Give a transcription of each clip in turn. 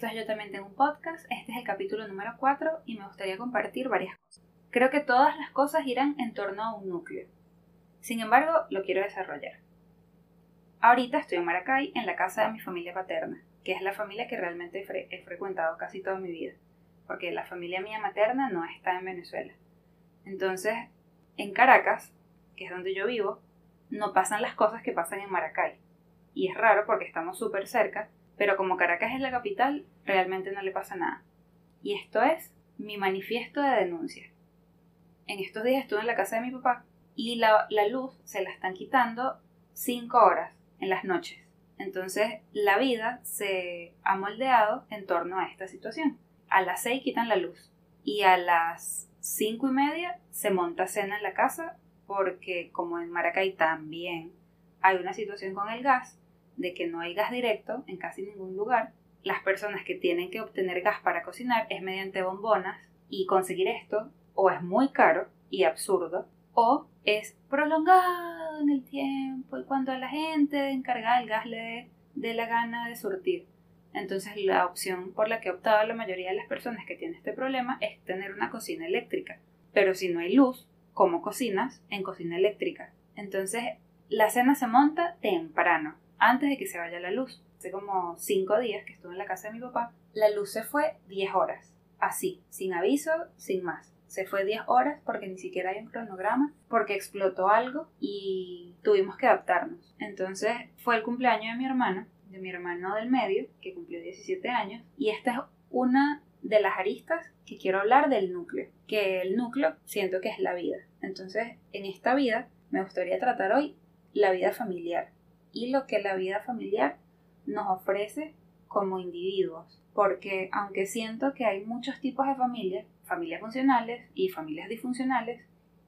Esto es Yo también tengo un podcast, este es el capítulo número 4 y me gustaría compartir varias cosas. Creo que todas las cosas irán en torno a un núcleo. Sin embargo, lo quiero desarrollar. Ahorita estoy en Maracay, en la casa de mi familia paterna, que es la familia que realmente he frecuentado casi toda mi vida, porque la familia mía materna no está en Venezuela. Entonces, en Caracas, que es donde yo vivo, no pasan las cosas que pasan en Maracay. Y es raro porque estamos súper cerca, pero como Caracas es la capital, realmente no le pasa nada. Y esto es mi manifiesto de denuncia. En estos días estuve en la casa de mi papá y la, la luz se la están quitando 5 horas en las noches. Entonces la vida se ha moldeado en torno a esta situación. A las 6 quitan la luz y a las cinco y media se monta cena en la casa porque como en Maracay también hay una situación con el gas, de que no hay gas directo en casi ningún lugar, las personas que tienen que obtener gas para cocinar es mediante bombonas y conseguir esto o es muy caro y absurdo o es prolongado en el tiempo y cuando a la gente encargada el gas le dé la gana de surtir. Entonces la opción por la que ha optado la mayoría de las personas que tienen este problema es tener una cocina eléctrica. Pero si no hay luz, ¿cómo cocinas en cocina eléctrica? Entonces la cena se monta temprano, antes de que se vaya la luz. Hace como cinco días que estuve en la casa de mi papá, la luz se fue 10 horas. Así, sin aviso, sin más. Se fue 10 horas porque ni siquiera hay un cronograma, porque explotó algo y tuvimos que adaptarnos. Entonces fue el cumpleaños de mi hermano de mi hermano del medio, que cumplió 17 años, y esta es una de las aristas que quiero hablar del núcleo, que el núcleo siento que es la vida. Entonces, en esta vida me gustaría tratar hoy la vida familiar y lo que la vida familiar nos ofrece como individuos, porque aunque siento que hay muchos tipos de familias, familias funcionales y familias disfuncionales,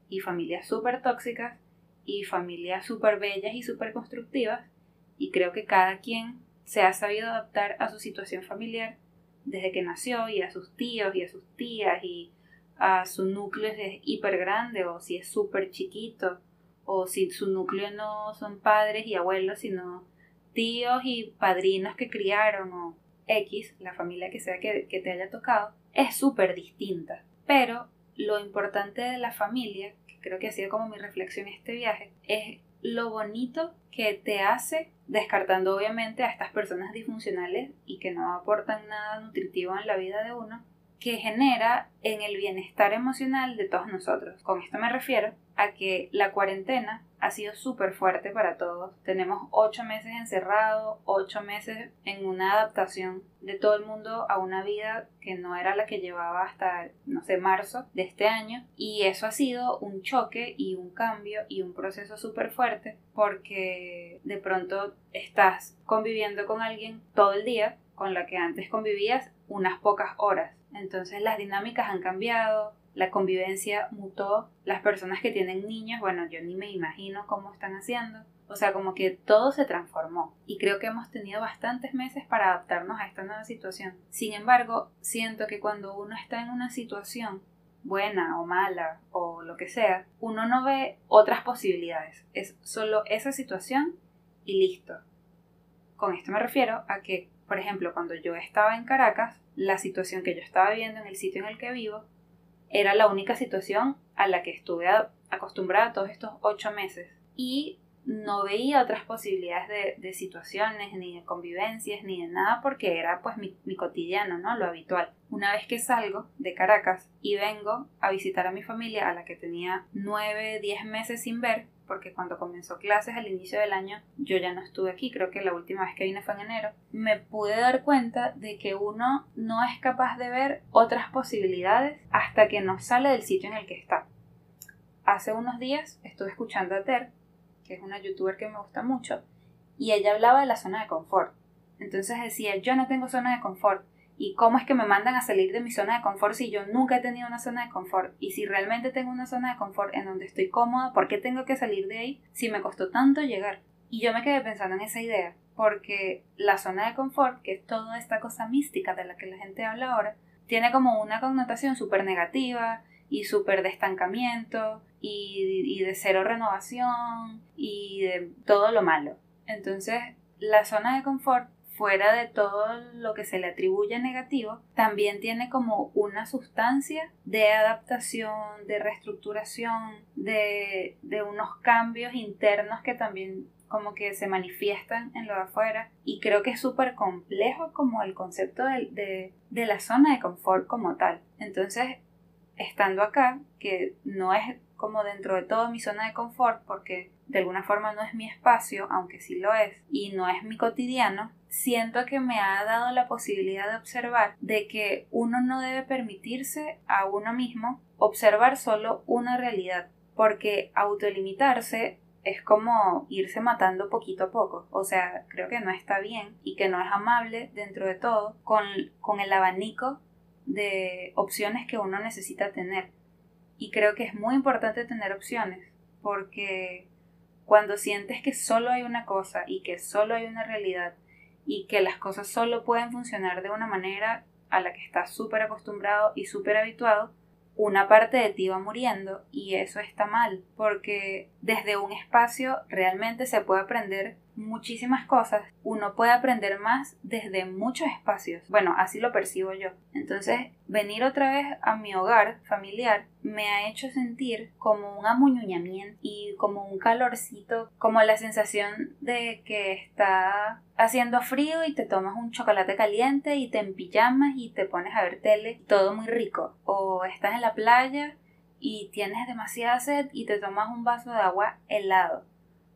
y familias súper tóxicas, y familias súper bellas y súper constructivas, y creo que cada quien se ha sabido adaptar a su situación familiar desde que nació y a sus tíos y a sus tías y a su núcleo es hiper grande o si es súper chiquito o si su núcleo no son padres y abuelos sino tíos y padrinos que criaron o X, la familia que sea que, que te haya tocado, es súper distinta. Pero lo importante de la familia, que creo que ha sido como mi reflexión este viaje, es lo bonito que te hace, descartando obviamente a estas personas disfuncionales y que no aportan nada nutritivo en la vida de uno, que genera en el bienestar emocional de todos nosotros. Con esto me refiero que la cuarentena ha sido súper fuerte para todos. Tenemos ocho meses encerrados, ocho meses en una adaptación de todo el mundo a una vida que no era la que llevaba hasta, no sé, marzo de este año. Y eso ha sido un choque y un cambio y un proceso súper fuerte porque de pronto estás conviviendo con alguien todo el día con la que antes convivías unas pocas horas entonces las dinámicas han cambiado, la convivencia mutó, las personas que tienen niños, bueno, yo ni me imagino cómo están haciendo. O sea, como que todo se transformó y creo que hemos tenido bastantes meses para adaptarnos a esta nueva situación. Sin embargo, siento que cuando uno está en una situación buena o mala o lo que sea, uno no ve otras posibilidades. Es solo esa situación y listo. Con esto me refiero a que por ejemplo, cuando yo estaba en Caracas, la situación que yo estaba viviendo en el sitio en el que vivo era la única situación a la que estuve acostumbrada todos estos ocho meses. Y no veía otras posibilidades de, situaciones, ni de convivencias, ni de nada, porque era pues mi, mi, cotidiano, ¿no? Lo habitual. Una vez que salgo de Caracas y vengo a visitar a mi familia, a la que tenía nueve, diez meses sin ver, porque cuando comenzó clases al inicio del año yo ya no estuve aquí, creo que la última vez que vine fue en enero, me pude dar cuenta de que uno no es capaz de ver otras posibilidades hasta que no sale del sitio en el que está. Hace unos días estuve escuchando a Ter, que es una youtuber que me gusta mucho, y ella hablaba de la zona de confort. Entonces decía, yo no tengo zona de confort, y cómo es que me mandan a salir de mi zona de confort si yo nunca he tenido una zona de confort y si realmente tengo una zona de confort en donde estoy cómoda, ¿por qué tengo que salir de ahí si me costó tanto llegar? Y yo me quedé pensando en esa idea porque la zona de confort, que es toda esta cosa mística de la que la gente habla ahora, tiene como una connotación súper negativa y súper de estancamiento y, de cero renovación y de todo lo malo. Entonces, la zona de confort fuera de todo lo que se le atribuye negativo, también tiene como una sustancia de adaptación, de reestructuración, de, de unos cambios internos que también como que se manifiestan en lo de afuera y creo que es súper complejo como el concepto de, de, la zona de confort como tal. Entonces, estando acá, que no es como dentro de todo mi zona de confort porque de alguna forma no es mi espacio, aunque sí lo es, y no es mi cotidiano, siento que me ha dado la posibilidad de observar de que uno no debe permitirse a uno mismo observar solo una realidad, porque autolimitarse es como irse matando poquito a poco. O sea, creo que no está bien y que no es amable dentro de todo con, con el abanico de opciones que uno necesita tener. Y creo que es muy importante tener opciones porque cuando sientes que solo hay una cosa y que solo hay una realidad y que las cosas solo pueden funcionar de una manera a la que estás súper acostumbrado y súper habituado, una parte de ti va muriendo y eso está mal, porque desde un espacio realmente se puede aprender muchísimas cosas, uno puede aprender más desde muchos espacios. Bueno, así lo percibo yo. Entonces, venir otra vez a mi hogar familiar me ha hecho sentir como un amuñuñamiento y como un calorcito, como la sensación de que está haciendo frío y te tomas un chocolate caliente y te empijamas y te pones a ver tele, todo muy rico. O estás en la playa y tienes demasiada sed y te tomas un vaso de agua helado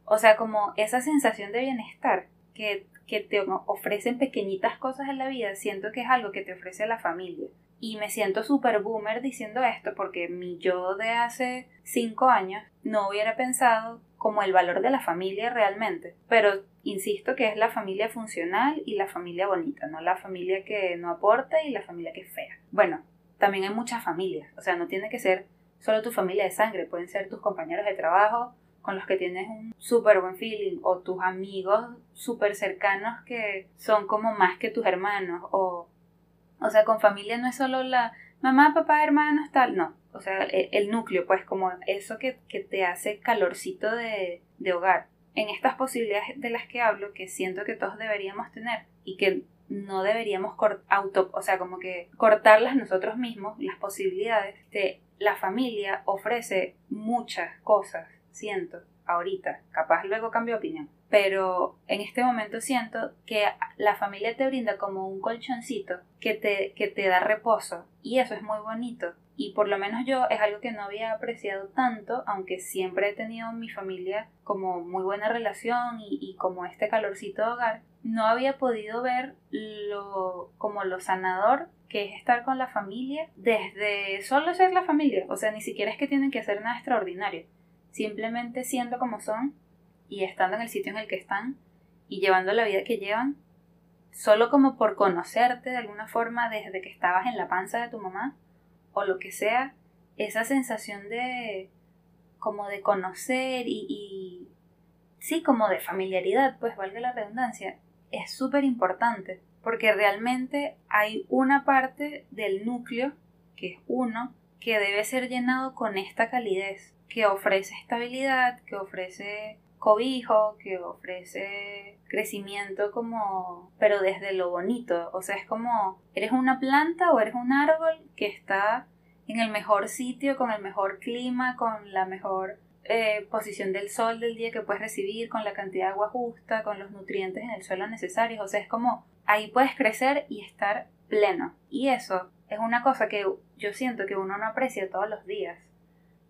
o sea, como esa sensación de bienestar que, que te ofrecen pequeñitas cosas en la vida, siento que es algo que te ofrece la familia. Y me siento súper boomer diciendo esto porque mi yo de hace cinco años no hubiera pensado como el valor de la familia realmente. Pero insisto que es la familia funcional y la familia bonita, no la familia que no aporta y la familia que es fea. Bueno, también hay muchas familias, o sea, no tiene que ser solo tu familia de sangre, pueden ser tus compañeros de trabajo, con los que tienes un súper buen feeling o tus amigos súper cercanos que son como más que tus hermanos o o sea con familia no es solo la mamá papá hermanos tal no o sea el, núcleo pues como eso que, que te hace calorcito de, de hogar en estas posibilidades de las que hablo que siento que todos deberíamos tener y que no deberíamos auto, o sea, como que cortarlas nosotros mismos, las posibilidades. De, la familia ofrece muchas cosas siento ahorita, capaz luego cambio opinión, pero en este momento siento que la familia te brinda como un colchoncito que te, que te da reposo y eso es muy bonito y por lo menos yo es algo que no había apreciado tanto, aunque siempre he tenido mi familia como muy buena relación y, y, como este calorcito de hogar, no había podido ver lo como lo sanador que es estar con la familia desde solo ser la familia, o sea, ni siquiera es que tienen que hacer nada extraordinario, simplemente siendo como son y estando en el sitio en el que están y llevando la vida que llevan, solo como por conocerte de alguna forma desde que estabas en la panza de tu mamá o lo que sea, esa sensación de como de conocer y, y sí, como de familiaridad, pues valga la redundancia, es súper importante porque realmente hay una parte del núcleo, que es uno, que debe ser llenado con esta calidez, que ofrece estabilidad, que ofrece cobijo, que ofrece crecimiento como, pero desde lo bonito, o sea, es como, eres una planta o eres un árbol que está en el mejor sitio, con el mejor clima, con la mejor eh, posición del sol del día que puedes recibir, con la cantidad de agua justa, con los nutrientes en el suelo necesarios, o sea, es como, ahí puedes crecer y estar pleno. Y eso es una cosa que yo siento que uno no aprecia todos los días.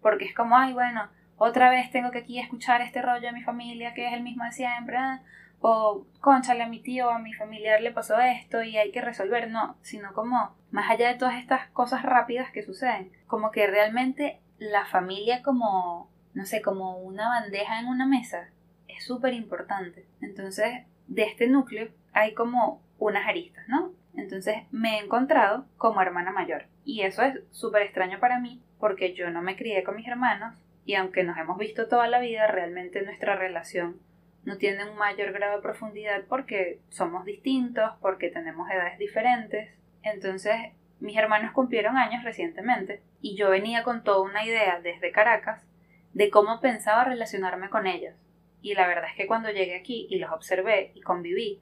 Porque es como, ay, bueno, otra vez tengo que aquí escuchar este rollo de mi familia que es el mismo de siempre, ah, o conchale a mi tío o a mi familiar le pasó esto y hay que resolver, no, sino como más allá de todas estas cosas rápidas que suceden, como que realmente la familia como, no sé, como una bandeja en una mesa es súper importante. Entonces, de este núcleo hay como unas aristas, ¿no? Entonces me he encontrado como hermana mayor. Y eso es súper extraño para mí porque yo no me crié con mis hermanos y aunque nos hemos visto toda la vida, realmente nuestra relación no tiene un mayor grado de profundidad porque somos distintos, porque tenemos edades diferentes. Entonces, mis hermanos cumplieron años recientemente y yo venía con toda una idea desde Caracas de cómo pensaba relacionarme con ellos. Y la verdad es que cuando llegué aquí y los observé y conviví,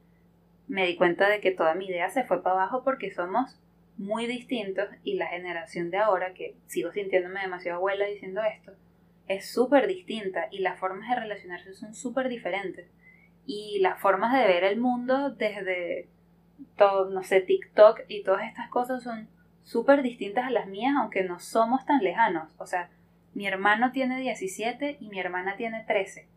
me di cuenta de que toda mi idea se fue para abajo porque somos muy distintos y la generación de ahora, que sigo sintiéndome demasiado abuela diciendo esto, es súper distinta y las formas de relacionarse son súper diferentes. Y las formas de ver el mundo desde todo, no sé, TikTok y todas estas cosas son súper distintas a las mías, aunque no somos tan lejanos. O sea, mi hermano tiene 17 y mi hermana tiene 13.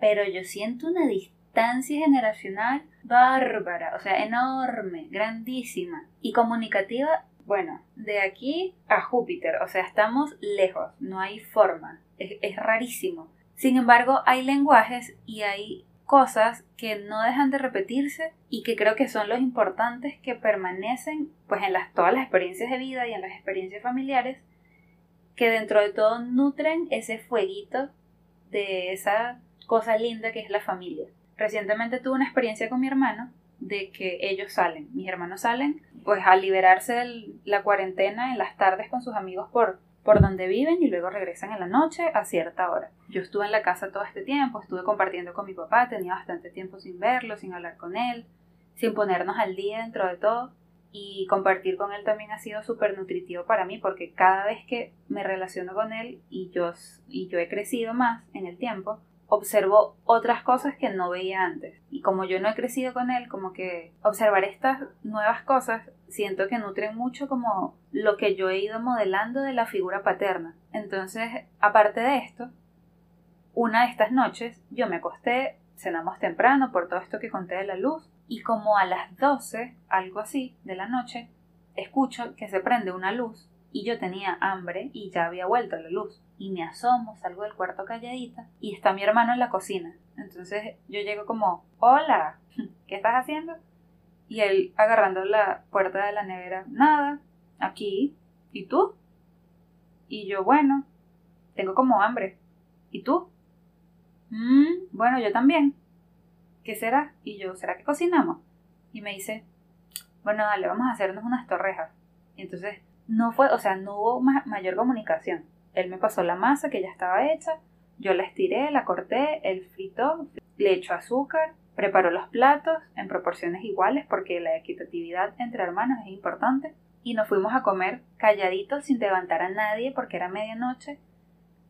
Pero yo siento una distancia generacional bárbara, o sea, enorme, grandísima y comunicativa. Bueno, de aquí a Júpiter, o sea, estamos lejos, no hay forma, es, es rarísimo. Sin embargo, hay lenguajes y hay cosas que no dejan de repetirse y que creo que son los importantes que permanecen pues en las, todas las experiencias de vida y en las experiencias familiares que dentro de todo nutren ese fueguito de esa cosa linda que es la familia. Recientemente tuve una experiencia con mi hermano de que ellos salen, mis hermanos salen pues a liberarse de la cuarentena en las tardes con sus amigos por por donde viven y luego regresan en la noche a cierta hora. Yo estuve en la casa todo este tiempo, estuve compartiendo con mi papá, tenía bastante tiempo sin verlo, sin hablar con él, sin ponernos al día dentro de todo. Y compartir con él también ha sido súper nutritivo para mí porque cada vez que me relaciono con él y yo, y yo he crecido más en el tiempo, observo otras cosas que no veía antes. Y como yo no he crecido con él, como que observar estas nuevas cosas siento que nutren mucho como lo que yo he ido modelando de la figura paterna. Entonces, aparte de esto, una de estas noches yo me acosté, cenamos temprano por todo esto que conté de la luz, y como a las 12, algo así, de la noche, escucho que se prende una luz y yo tenía hambre y ya había vuelto la luz y me asomo, salgo del cuarto calladita y está mi hermano en la cocina. Entonces yo llego como, hola, ¿qué estás haciendo? Y él agarrando la puerta de la nevera, nada, aquí, ¿y tú? Y yo, bueno, tengo como hambre. ¿Y tú? Mmm, bueno, yo también. ¿Qué será? Y yo, ¿será que cocinamos? Y me dice, bueno, dale, vamos a hacernos unas torrejas. Y entonces no fue, o sea, no hubo mayor comunicación. Él me pasó la masa que ya estaba hecha, yo la estiré, la corté, él fritó, le echó azúcar, preparó los platos en proporciones iguales porque la equitatividad entre hermanos es importante y nos fuimos a comer calladitos sin levantar a nadie porque era medianoche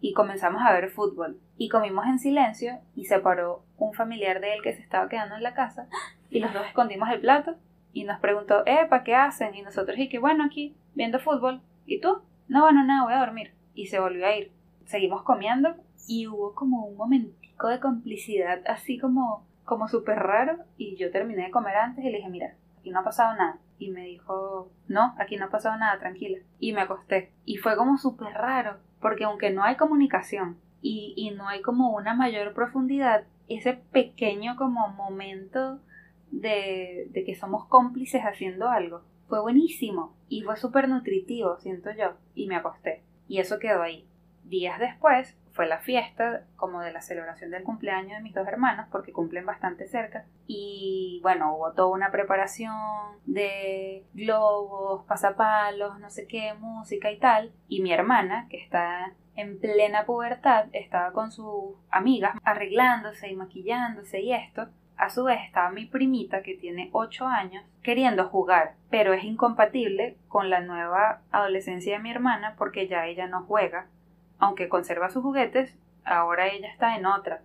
y comenzamos a ver fútbol y comimos en silencio y se paró un familiar de él que se estaba quedando en la casa y los dos escondimos el plato y nos preguntó, ¿para ¿qué hacen? Y nosotros y bueno, aquí viendo fútbol. ¿Y tú? No, bueno, nada, voy a dormir y se volvió a ir. Seguimos comiendo y hubo como un momentico de complicidad así como, como súper raro y yo terminé de comer antes y le dije, mira, aquí no ha pasado nada. Y me dijo, no, aquí no ha pasado nada, tranquila. Y me acosté. Y fue como súper raro, porque aunque no hay comunicación y, y no hay como una mayor profundidad, ese pequeño como momento de, de que somos cómplices haciendo algo, fue buenísimo y fue súper nutritivo, siento yo, y me acosté. Y eso quedó ahí. Días después fue la fiesta como de la celebración del cumpleaños de mis dos hermanos porque cumplen bastante cerca. Y bueno hubo toda una preparación de globos, pasapalos, no sé qué, música y tal. Y mi hermana que está en plena pubertad estaba con sus amigas arreglándose y maquillándose y esto. A su vez estaba mi primita, que tiene 8 años, queriendo jugar, pero es incompatible con la nueva adolescencia de mi hermana porque ya ella no juega. Aunque conserva sus juguetes, ahora ella está en otra.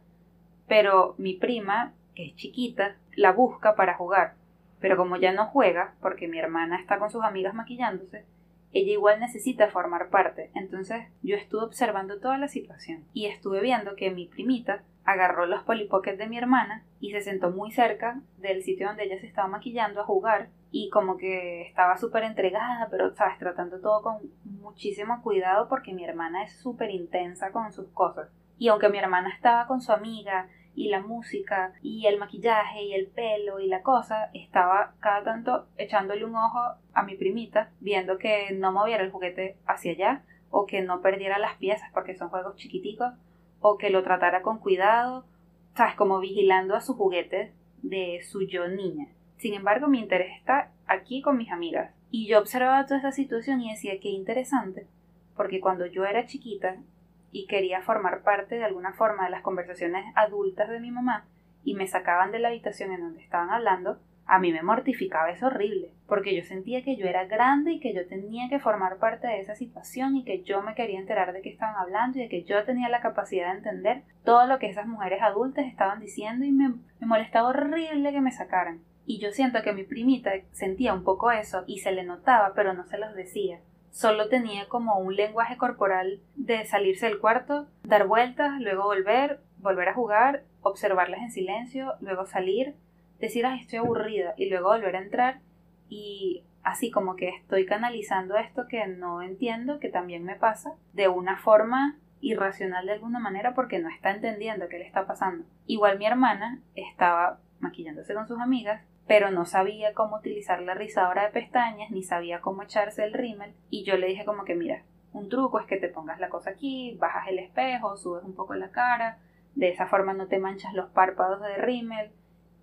Pero mi prima, que es chiquita, la busca para jugar. Pero como ya no juega, porque mi hermana está con sus amigas maquillándose, ella igual necesita formar parte. Entonces yo estuve observando toda la situación y estuve viendo que mi primita agarró los polipockets de mi hermana y se sentó muy cerca del sitio donde ella se estaba maquillando a jugar y como que estaba súper entregada, pero sabes, tratando todo con muchísimo cuidado porque mi hermana es súper intensa con sus cosas. Y aunque mi hermana estaba con su amiga y la música y el maquillaje y el pelo y la cosa, estaba cada tanto echándole un ojo a mi primita, viendo que no moviera el juguete hacia allá o que no perdiera las piezas porque son juegos chiquiticos o que lo tratara con cuidado, sabes, como vigilando a su juguete de su yo niña. Sin embargo, mi interés está aquí con mis amigas. Y yo observaba toda esta situación y decía que interesante, porque cuando yo era chiquita y quería formar parte de alguna forma de las conversaciones adultas de mi mamá y me sacaban de la habitación en donde estaban hablando, a mí me mortificaba eso horrible, porque yo sentía que yo era grande y que yo tenía que formar parte de esa situación y que yo me quería enterar de qué estaban hablando y de que yo tenía la capacidad de entender todo lo que esas mujeres adultas estaban diciendo y me, me molestaba horrible que me sacaran. Y yo siento que mi primita sentía un poco eso y se le notaba, pero no se los decía. Solo tenía como un lenguaje corporal de salirse del cuarto, dar vueltas, luego volver, volver a jugar, observarlas en silencio, luego salir, decir, ay, estoy aburrida, y luego volver a entrar y así como que estoy canalizando esto que no entiendo, que también me pasa, de una forma irracional de alguna manera porque no está entendiendo qué le está pasando. Igual mi hermana estaba maquillándose con sus amigas, pero no sabía cómo utilizar la rizadora de pestañas, ni sabía cómo echarse el rímel, y yo le dije como que mira, un truco es que te pongas la cosa aquí, bajas el espejo, subes un poco la cara, de esa forma no te manchas los párpados de rímel,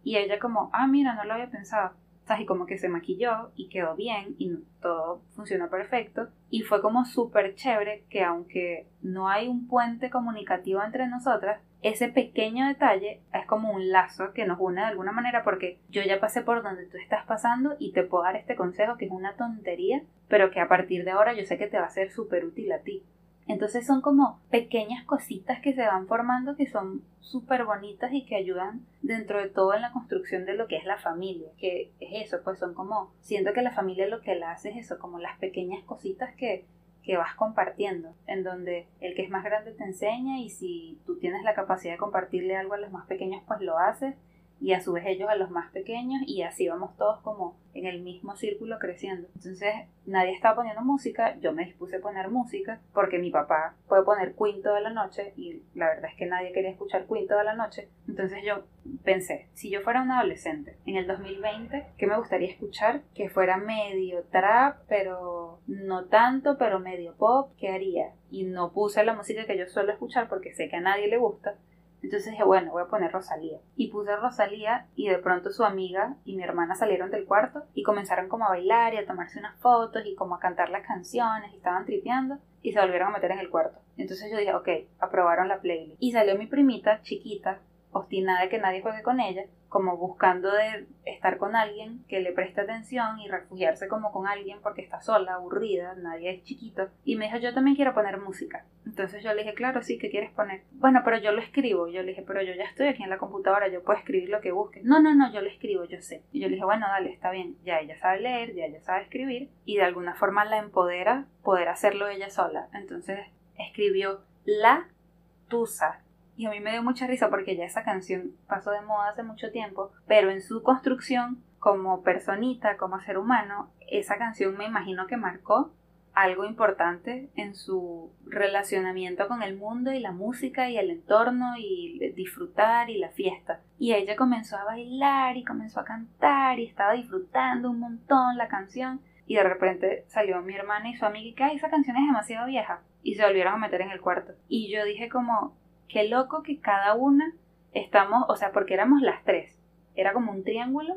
y ella como, ah, mira, no lo había pensado. Y como que se maquilló y quedó bien y todo funcionó perfecto. Y fue como súper chévere que aunque no hay un puente comunicativo entre nosotras, ese pequeño detalle es como un lazo que nos une de alguna manera porque yo ya pasé por donde tú estás pasando y te puedo dar este consejo que es una tontería, pero que a partir de ahora yo sé que te va a ser súper útil a ti. Entonces son como pequeñas cositas que se van formando que son súper bonitas y que ayudan dentro de todo en la construcción de lo que es la familia, que es eso, pues son como, siento que la familia lo que la hace es eso, como las pequeñas cositas que, que vas compartiendo, en donde el que es más grande te enseña y si tú tienes la capacidad de compartirle algo a los más pequeños, pues lo haces y a su vez ellos a los más pequeños y así vamos todos como en el mismo círculo creciendo. Entonces nadie estaba poniendo música, yo me dispuse a poner música porque mi papá puede poner Queen toda la noche y la verdad es que nadie quería escuchar Queen toda la noche. Entonces yo pensé, si yo fuera un adolescente en el 2020, ¿qué me gustaría escuchar? Que fuera medio trap, pero no tanto, pero medio pop, ¿qué haría? Y no puse la música que yo suelo escuchar porque sé que a nadie le gusta entonces dije, bueno, voy a poner Rosalía. Y puse Rosalía y de pronto su amiga y mi hermana salieron del cuarto y comenzaron como a bailar y a tomarse unas fotos y como a cantar las canciones y estaban tripeando y se volvieron a meter en el cuarto. Entonces yo dije, ok, aprobaron la playlist. Y salió mi primita chiquita, obstinada de que nadie juegue con ella, como buscando de estar con alguien que le preste atención y refugiarse como con alguien porque está sola, aburrida, nadie es chiquito. Y me dijo, yo también quiero poner música. Entonces yo le dije, claro, sí, ¿qué quieres poner? Bueno, pero yo lo escribo. Yo le dije, pero yo ya estoy aquí en la computadora, yo puedo escribir lo que busques. No, no, no, yo lo escribo, yo sé. Y yo le dije, bueno, dale, está bien. Ya ella sabe leer, ya ella sabe escribir. Y de alguna forma la empodera poder hacerlo ella sola. Entonces escribió La Tusa y a mí me dio mucha risa porque ya esa canción pasó de moda hace mucho tiempo, pero en su construcción como personita, como ser humano, esa canción me imagino que marcó algo importante en su relacionamiento con el mundo y la música y el entorno y disfrutar y la fiesta. Y ella comenzó a bailar y comenzó a cantar y estaba disfrutando un montón la canción. Y de repente salió mi hermana y su amiga y que esa canción es demasiado vieja. Y se volvieron a meter en el cuarto. Y yo dije como, qué loco que cada una estamos, o sea, porque éramos las tres, era como un triángulo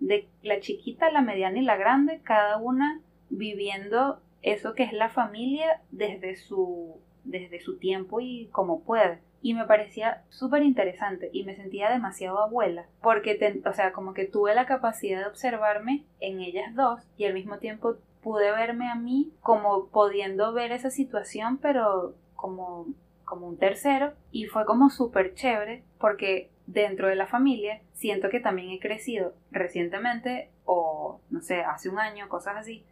de la chiquita, la mediana y la grande, cada una viviendo eso que es la familia desde su, desde su tiempo y como puede. Y me parecía súper interesante y me sentía demasiado abuela, porque, o sea, como que tuve la capacidad de observarme en ellas dos y al mismo tiempo pude verme a mí como pudiendo ver esa situación, pero como como un tercero y fue como súper chévere porque dentro de la familia siento que también he crecido recientemente o no sé, hace un año, cosas así.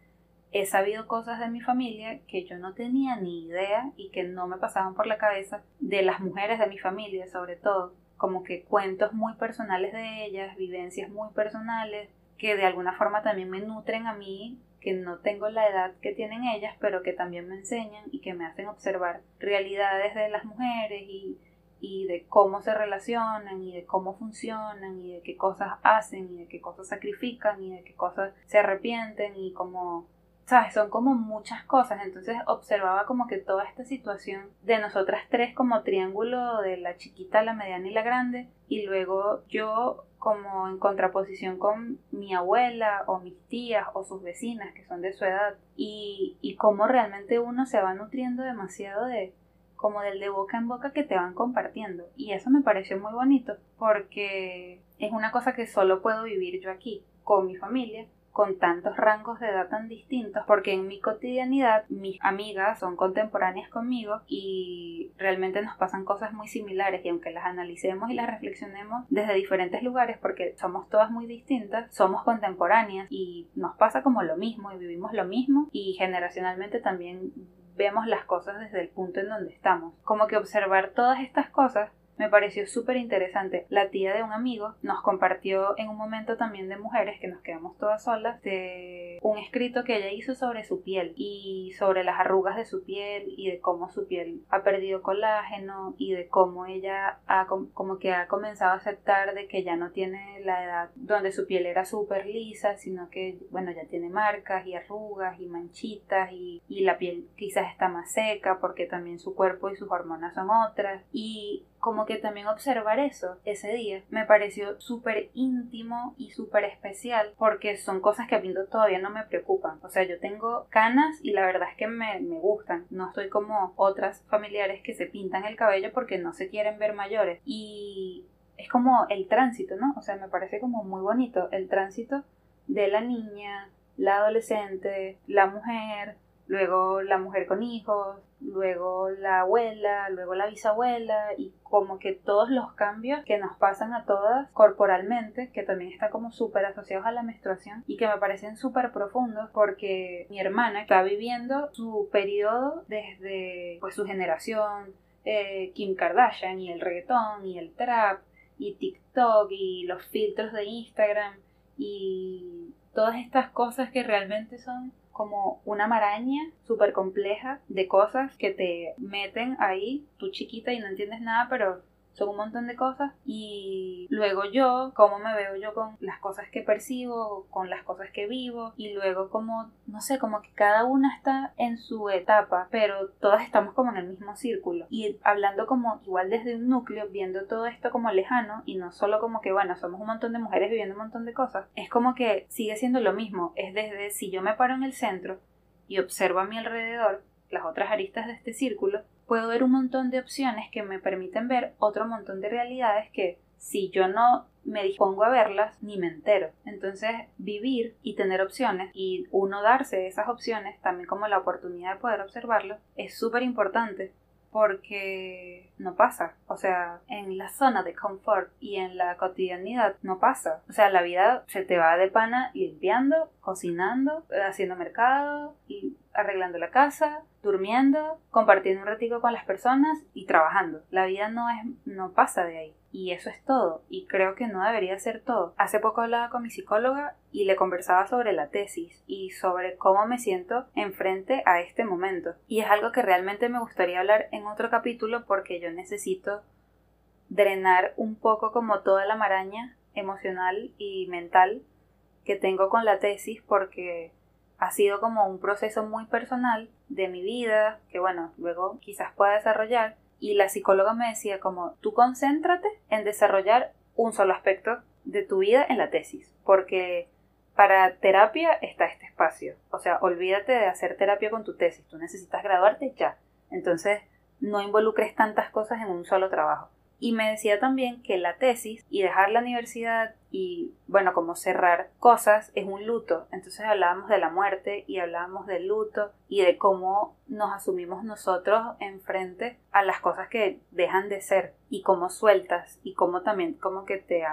He sabido cosas de mi familia que yo no tenía ni idea y que no me pasaban por la cabeza de las mujeres de mi familia sobre todo, como que cuentos muy personales de ellas, vivencias muy personales que de alguna forma también me nutren a mí que no tengo la edad que tienen ellas, pero que también me enseñan y que me hacen observar realidades de las mujeres y, y de cómo se relacionan y de cómo funcionan y de qué cosas hacen y de qué cosas sacrifican y de qué cosas se arrepienten y cómo ¿sabes? Son como muchas cosas. Entonces observaba como que toda esta situación de nosotras tres como triángulo de la chiquita, la mediana y la grande. Y luego yo como en contraposición con mi abuela o mis tías o sus vecinas que son de su edad y, y cómo realmente uno se va nutriendo demasiado de como del de boca en boca que te van compartiendo y eso me pareció muy bonito porque es una cosa que solo puedo vivir yo aquí con mi familia con tantos rangos de edad tan distintos, porque en mi cotidianidad mis amigas son contemporáneas conmigo y realmente nos pasan cosas muy similares y aunque las analicemos y las reflexionemos desde diferentes lugares, porque somos todas muy distintas, somos contemporáneas y nos pasa como lo mismo y vivimos lo mismo y generacionalmente también vemos las cosas desde el punto en donde estamos. Como que observar todas estas cosas me pareció súper interesante. La tía de un amigo nos compartió en un momento también de mujeres que nos quedamos todas solas de un escrito que ella hizo sobre su piel y sobre las arrugas de su piel y de cómo su piel ha perdido colágeno y de cómo ella ha como que ha comenzado a aceptar de que ya no tiene la edad donde su piel era súper lisa, sino que bueno ya tiene marcas y arrugas y manchitas y, y la piel quizás está más seca porque también su cuerpo y sus hormonas son otras y como que también observar eso ese día me pareció súper íntimo y súper especial porque son cosas que a mí todavía no me preocupan. O sea, yo tengo canas y la verdad es que me, me gustan. No estoy como otras familiares que se pintan el cabello porque no se quieren ver mayores. Y es como el tránsito, ¿no? O sea, me parece como muy bonito el tránsito de la niña, la adolescente, la mujer, luego la mujer con hijos, luego la abuela, luego la bisabuela y como que todos los cambios que nos pasan a todas corporalmente, que también están como súper asociados a la menstruación y que me parecen súper profundos porque mi hermana está viviendo su periodo desde pues su generación, eh, Kim Kardashian y el reggaetón y el trap y TikTok y los filtros de Instagram y todas estas cosas que realmente son como una maraña súper compleja de cosas que te meten ahí, tú chiquita y no entiendes nada, pero son un montón de cosas y luego yo, cómo me veo yo con las cosas que percibo, con las cosas que vivo y luego como, no sé, como que cada una está en su etapa, pero todas estamos como en el mismo círculo. Y hablando como igual desde un núcleo, viendo todo esto como lejano y no solo como que, bueno, somos un montón de mujeres viviendo un montón de cosas, es como que sigue siendo lo mismo, es desde si yo me paro en el centro y observo a mi alrededor las otras aristas de este círculo, puedo ver un montón de opciones que me permiten ver otro montón de realidades que si yo no me dispongo a verlas ni me entero. Entonces, vivir y tener opciones y uno darse esas opciones, también como la oportunidad de poder observarlo, es súper importante porque no pasa. O sea, en la zona de confort y en la cotidianidad no pasa. O sea, la vida se te va de pana limpiando, cocinando, haciendo mercado y arreglando la casa, durmiendo, compartiendo un ratico con las personas y trabajando. La vida no es no pasa de ahí y eso es todo y creo que no debería ser todo. Hace poco hablaba con mi psicóloga y le conversaba sobre la tesis y sobre cómo me siento enfrente a este momento y es algo que realmente me gustaría hablar en otro capítulo porque yo necesito drenar un poco como toda la maraña emocional y mental que tengo con la tesis porque ha sido como un proceso muy personal de mi vida, que bueno, luego quizás pueda desarrollar. Y la psicóloga me decía como, tú concéntrate en desarrollar un solo aspecto de tu vida en la tesis, porque para terapia está este espacio. O sea, olvídate de hacer terapia con tu tesis, tú necesitas graduarte ya. Entonces, no involucres tantas cosas en un solo trabajo. Y me decía también que la tesis y dejar la universidad y, bueno, como cerrar cosas es un luto. Entonces hablábamos de la muerte y hablábamos del luto y de cómo nos asumimos nosotros enfrente a las cosas que dejan de ser y cómo sueltas y cómo también como que te,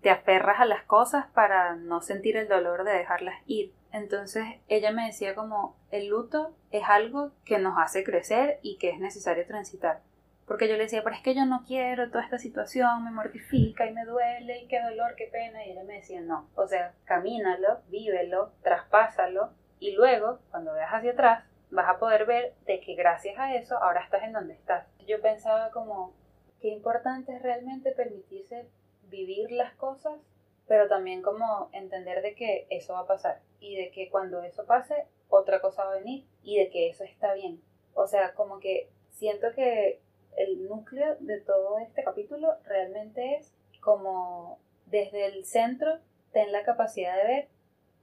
te aferras a las cosas para no sentir el dolor de dejarlas ir. Entonces ella me decía como el luto es algo que nos hace crecer y que es necesario transitar. Porque yo le decía, pero es que yo no quiero toda esta situación, me mortifica y me duele y qué dolor, qué pena. Y ella me decía, no, o sea, camínalo, vívelo, traspásalo y luego, cuando veas hacia atrás, vas a poder ver de que gracias a eso ahora estás en donde estás. Yo pensaba como, qué importante es realmente permitirse vivir las cosas, pero también como entender de que eso va a pasar y de que cuando eso pase, otra cosa va a venir y de que eso está bien. O sea, como que siento que el núcleo de todo este capítulo realmente es como desde el centro ten la capacidad de ver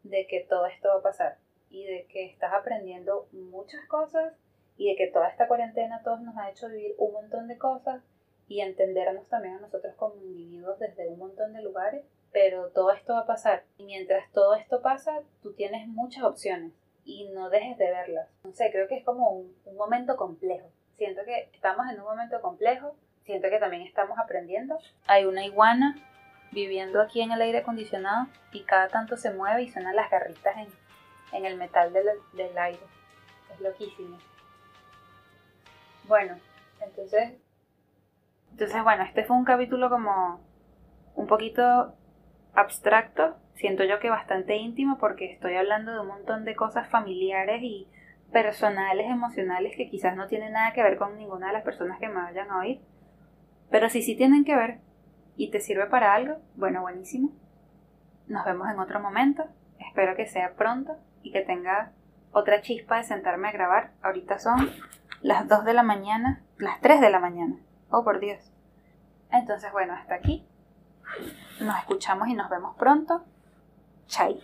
de que todo esto va a pasar y de que estás aprendiendo muchas cosas y de que toda esta cuarentena todos nos ha hecho vivir un montón de cosas y entendernos también a nosotros como individuos desde un montón de lugares pero todo esto va a pasar. Y mientras todo esto pasa, tú tienes muchas opciones y no dejes de verlas. No sé, creo que es como un, un momento complejo. Siento que estamos en un momento complejo, siento que también estamos aprendiendo. Hay una iguana viviendo aquí en el aire acondicionado y cada tanto se mueve y suenan las garritas en, en el metal del, del aire. Es loquísimo. Bueno, entonces... Entonces, bueno, este fue un capítulo como un poquito abstracto, siento yo que bastante íntimo porque estoy hablando de un montón de cosas familiares y personales, emocionales que quizás no tienen nada que ver con ninguna de las personas que me vayan a oír. Pero si sí tienen que ver y te sirve para algo, bueno, buenísimo. Nos vemos en otro momento. Espero que sea pronto y que tenga otra chispa de sentarme a grabar. Ahorita son las 2 de la mañana, las 3 de la mañana. Oh, por Dios. Entonces, bueno, hasta aquí. Nos escuchamos y nos vemos pronto. Chai.